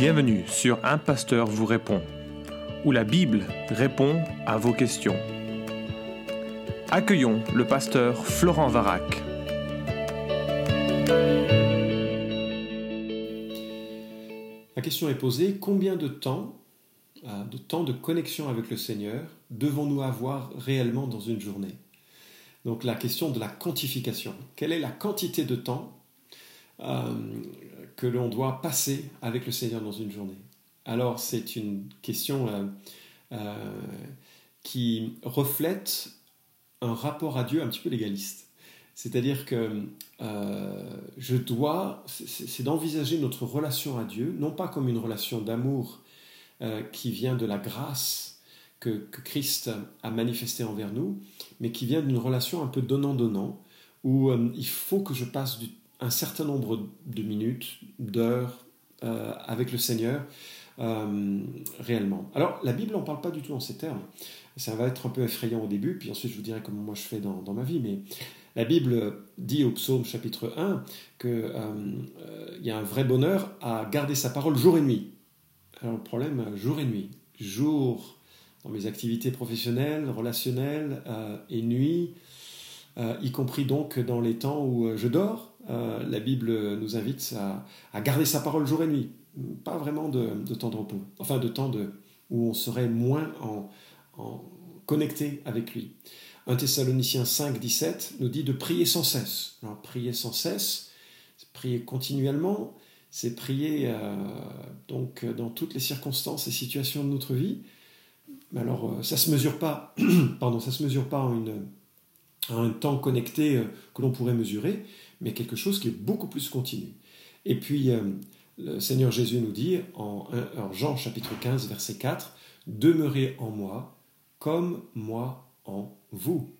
Bienvenue sur Un Pasteur vous répond, où la Bible répond à vos questions. Accueillons le pasteur Florent Varac. La question est posée, combien de temps, euh, de temps de connexion avec le Seigneur devons-nous avoir réellement dans une journée? Donc la question de la quantification. Quelle est la quantité de temps euh, que l'on doit passer avec le Seigneur dans une journée Alors c'est une question euh, qui reflète un rapport à Dieu un petit peu légaliste. C'est-à-dire que euh, je dois, c'est d'envisager notre relation à Dieu, non pas comme une relation d'amour euh, qui vient de la grâce que, Christ a manifestée envers nous, mais qui vient d'une relation un peu donnant-donnant, où euh, il faut que je passe un certain nombre de minutes, d'heures avec le Seigneur réellement. Alors la Bible n'en parle pas du tout en ces termes. Ça va être un peu effrayant au début, puis ensuite je vous dirai comment moi je fais dans, dans ma vie, mais la Bible dit au psaume chapitre 1 qu'il euh, euh, y a un vrai bonheur à garder sa parole jour et nuit. Alors le problème, jour et nuit. Jour dans mes activités professionnelles, relationnelles, euh, et nuit, y compris donc dans les temps où je dors. la Bible nous invite à, garder sa parole jour et nuit. Pas vraiment de, temps de repos, enfin de temps de, où on serait moins en, connecté avec lui. 1 Thessaloniciens 5, 17 nous dit de prier sans cesse. Alors, prier sans cesse, c'est prier continuellement, c'est prier euh, donc dans toutes les circonstances et situations de notre vie. Mais alors, euh, ça se mesure pas, pardon, ça se mesure pas en, une, un temps connecté euh, que l'on pourrait mesurer, mais quelque chose qui est beaucoup plus continu. Et puis, le Seigneur Jésus nous dit en Jean chapitre 15, verset 4, Demeurez en moi comme moi en vous.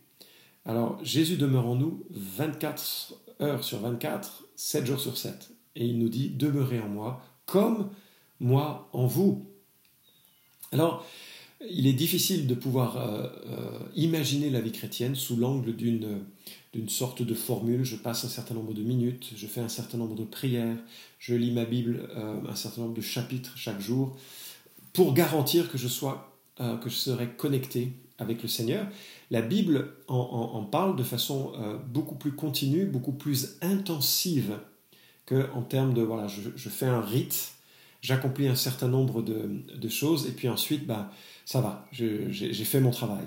Alors Jésus demeure en nous 24 heures sur 24, 7 jours sur 7. Et il nous dit, demeurez en moi comme moi en vous. Alors, il est difficile de pouvoir euh, euh, imaginer la vie chrétienne sous l'angle d'une, d'une sorte de formule. Je passe un certain nombre de minutes, je fais un certain nombre de prières, je lis ma Bible euh, un certain nombre de chapitres chaque jour, pour garantir que je, sois, que je serai connecté avec le Seigneur, la Bible en, parle de façon beaucoup plus continue, beaucoup plus intensive qu'en termes de, voilà, je, fais un rite, j'accomplis un certain nombre de, choses, et puis ensuite, bah, ça va, j'ai fait mon travail.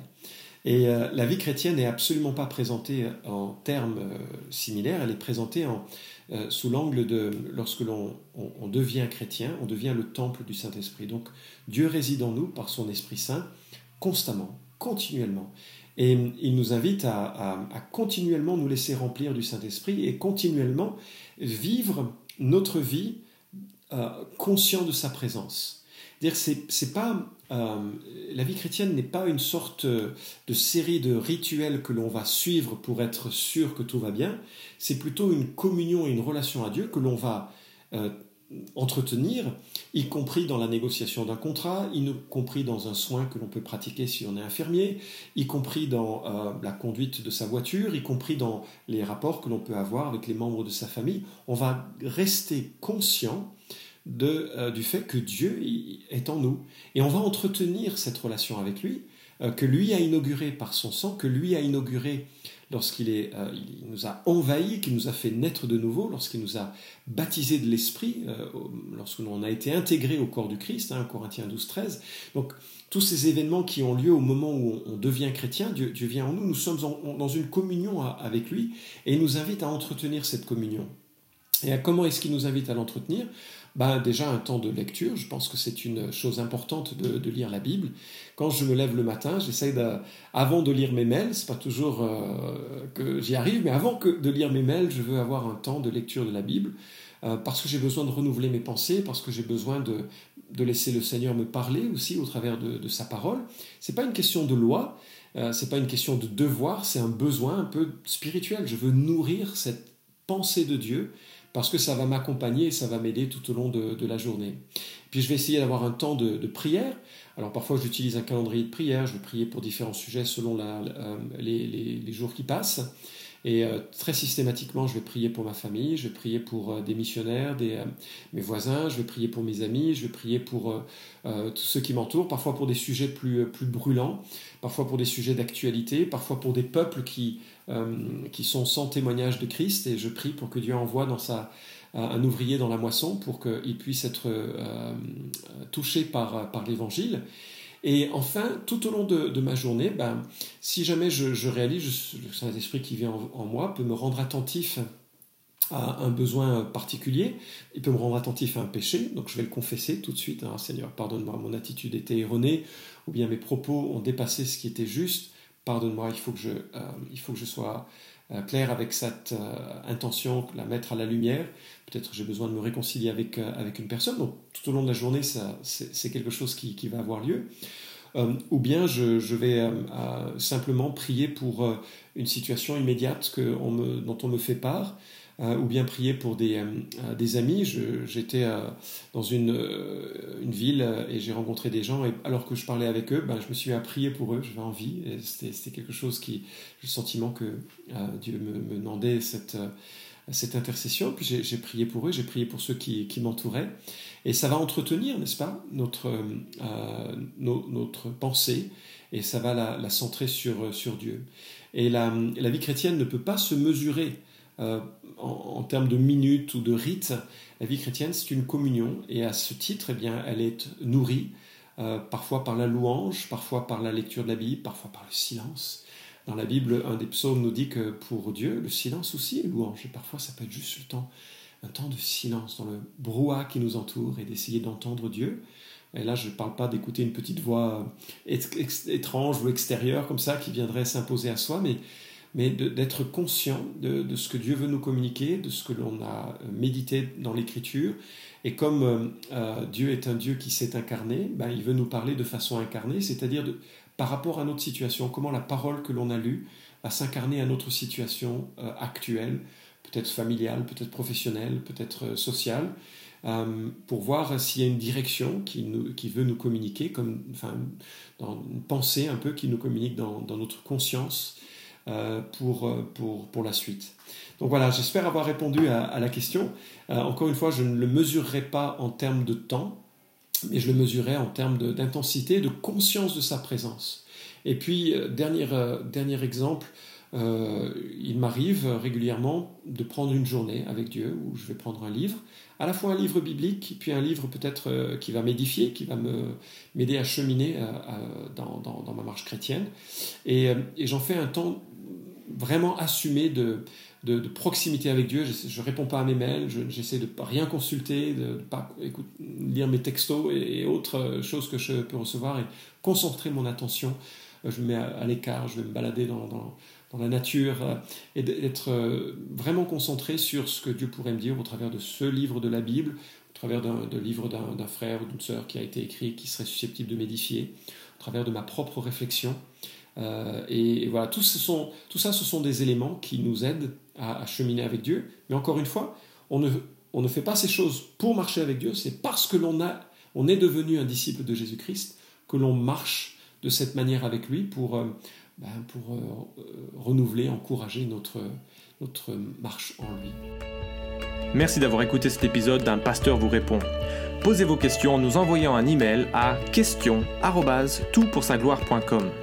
Et euh, la vie chrétienne n'est absolument pas présentée en termes euh, similaires, elle est présentée en, sous l'angle de lorsque l'on on devient chrétien, on devient le temple du Saint-Esprit. Donc Dieu réside en nous par son Esprit Saint constamment continuellement. Et il nous invite à, continuellement nous laisser remplir du Saint-Esprit et continuellement vivre notre vie euh, conscient de sa présence. Dire c'est, c'est pas euh, la vie chrétienne n'est pas une sorte de série de rituels que l'on va suivre pour être sûr que tout va bien. C'est plutôt une communion et une relation à Dieu que l'on va euh, entretenir, y compris dans la négociation d'un contrat, y compris dans un soin que l'on peut pratiquer si on est infirmier, y compris dans euh, la conduite de sa voiture, y compris dans les rapports que l'on peut avoir avec les membres de sa famille. On va rester conscient de, euh, du fait que Dieu est en nous. Et on va entretenir cette relation avec lui, euh, que lui a inauguré par son sang, que lui a inauguré lorsqu'il euh, il nous a envahis, qu'il nous a fait naître de nouveau, lorsqu'il nous a baptisés de l'Esprit, euh, lorsque a été intégré au corps du Christ, hein, Corinthiens 12, 13. Donc, tous ces événements qui ont lieu au moment où on, devient chrétien, Dieu, vient en nous, nous sommes dans une communion avec lui, et il nous invite à entretenir cette communion. Et comment est-ce qu'il nous invite à l'entretenir? Ben, Déjà un temps de lecture, je pense que c'est une chose importante de, lire la Bible. Quand je me lève le matin, j'essaie avant de lire mes mails, c'est pas toujours euh, que j'y arrive, mais avant que de lire mes mails, je veux avoir un temps de lecture de la Bible, euh, parce que j'ai besoin de renouveler mes pensées, parce que j'ai besoin de, laisser le Seigneur me parler aussi au travers de, de sa parole. C'est pas une question de loi, euh, c'est pas une question de devoir, c'est un besoin un peu spirituel. Je veux nourrir cette pensée de Dieu parce que ça va m'accompagner et ça va m'aider tout au long de, la journée. Puis je vais essayer d'avoir un temps de, prière. Alors parfois j'utilise un calendrier de prière, je vais prier pour différents sujets selon euh, les, jours qui passent. Et euh, très systématiquement, je vais prier pour ma famille, je vais prier pour euh, des missionnaires, des, euh, mes voisins, je vais prier pour mes amis, je vais prier pour tous ceux qui m'entourent, parfois pour des sujets plus, plus brûlants, parfois pour des sujets d'actualité, parfois pour des peuples qui, qui sont sans témoignage de Christ. Et je prie pour que Dieu envoie dans sa, un ouvrier dans la moisson pour qu'il puisse être touché par, par l'évangile. Et enfin, tout au long de, ma journée, ben, si jamais je, réalise, le Saint-Esprit qui vient en, moi peut me rendre attentif à un besoin particulier, il peut me rendre attentif à un péché, donc je vais le confesser tout de suite, hein, Seigneur, pardonne-moi, mon attitude était erronée, ou bien mes propos ont dépassé ce qui était juste, pardonne-moi, il, faut que je, euh, il faut que je sois euh, clair avec cette euh, intention, la mettre à la lumière. Peut-être j'ai besoin de me réconcilier avec, avec une personne. Donc tout au long de la journée, c'est quelque chose qui, qui, va avoir lieu. Ou bien je, je vais simplement prier pour une situation immédiate que on me, dont on me fait part. Euh, ou bien prier pour des, euh, des amis. J'étais euh, dans une, une ville et j'ai rencontré des gens, et alors que je parlais avec eux, ben, je me suis mis à prier pour eux, j'avais envie, c'était quelque chose qui, le sentiment que Dieu me, me, demandait cette, cette intercession, puis j'ai prié pour eux, j'ai prié pour ceux qui, m'entouraient, et ça va entretenir, n'est-ce pas, notre, notre pensée, et ça va la, centrer sur, sur Dieu. Et la, vie chrétienne ne peut pas se mesurer euh, en, termes de minutes ou de rites, la vie chrétienne, c'est une communion. Et à ce titre, eh bien, elle est nourrie, euh, parfois par la louange, parfois par la lecture de la Bible, parfois par le silence. Dans la Bible, un des psaumes nous dit que pour Dieu, le silence aussi est louange. Et parfois, ça peut être juste le temps, un temps de silence dans le brouhaha qui nous entoure et d'essayer d'entendre Dieu. Et là, je ne parle pas d'écouter une petite voix étrange ou extérieure comme ça qui viendrait s'imposer à soi, mais d'être conscient de, ce que Dieu veut nous communiquer, de ce que l'on a médité dans l'Écriture. Et comme euh, euh, Dieu est un Dieu qui s'est incarné, ben, il veut nous parler de façon incarnée, c'est-à-dire par rapport à notre situation, comment la parole que l'on a lue va s'incarner à notre situation actuelle, peut-être familiale, peut-être professionnelle, peut-être sociale, pour voir s'il y a une direction qui, veut nous communiquer, comme enfin, dans une pensée un peu qui nous communique dans, notre conscience euh, pour, euh, pour, la suite. Donc voilà, j'espère avoir répondu à, la question. Euh, encore une fois, je ne le mesurerai pas en termes de temps, mais je le mesurerai en termes d'intensité, de, conscience de sa présence. Et puis, dernier, dernier exemple, il m'arrive régulièrement de prendre une journée avec Dieu où je vais prendre un livre, à la fois un livre biblique, puis un livre peut-être qui va m'édifier, qui va m'aider à cheminer dans, dans, ma marche chrétienne. Et j'en fais un temps vraiment assumer de, de, proximité avec Dieu. Je ne réponds pas à mes mails, j'essaie de pas rien consulter, de ne pas écoute, lire mes textos et, autres choses que je peux recevoir et concentrer mon attention. Euh, je me mets à, l'écart, je vais me balader dans, dans, la nature euh, et d'être euh, vraiment concentré sur ce que Dieu pourrait me dire au travers de ce livre de la Bible, au travers d'un livre d'un frère ou d'une sœur qui a été écrit, qui serait susceptible de m'édifier, au travers de ma propre réflexion. Euh, et, voilà, tout, ça, ce sont des éléments qui nous aident à, cheminer avec Dieu. Mais encore une fois, on ne, fait pas ces choses pour marcher avec Dieu, c'est parce que l'on est devenu un disciple de Jésus-Christ que l'on marche de cette manière avec lui pour, euh, ben, euh, renouveler, encourager notre, marche en lui. Merci d'avoir écouté cet épisode d'un pasteur vous répond. Posez vos questions en nous envoyant un email à question@toutpoursagloire.com.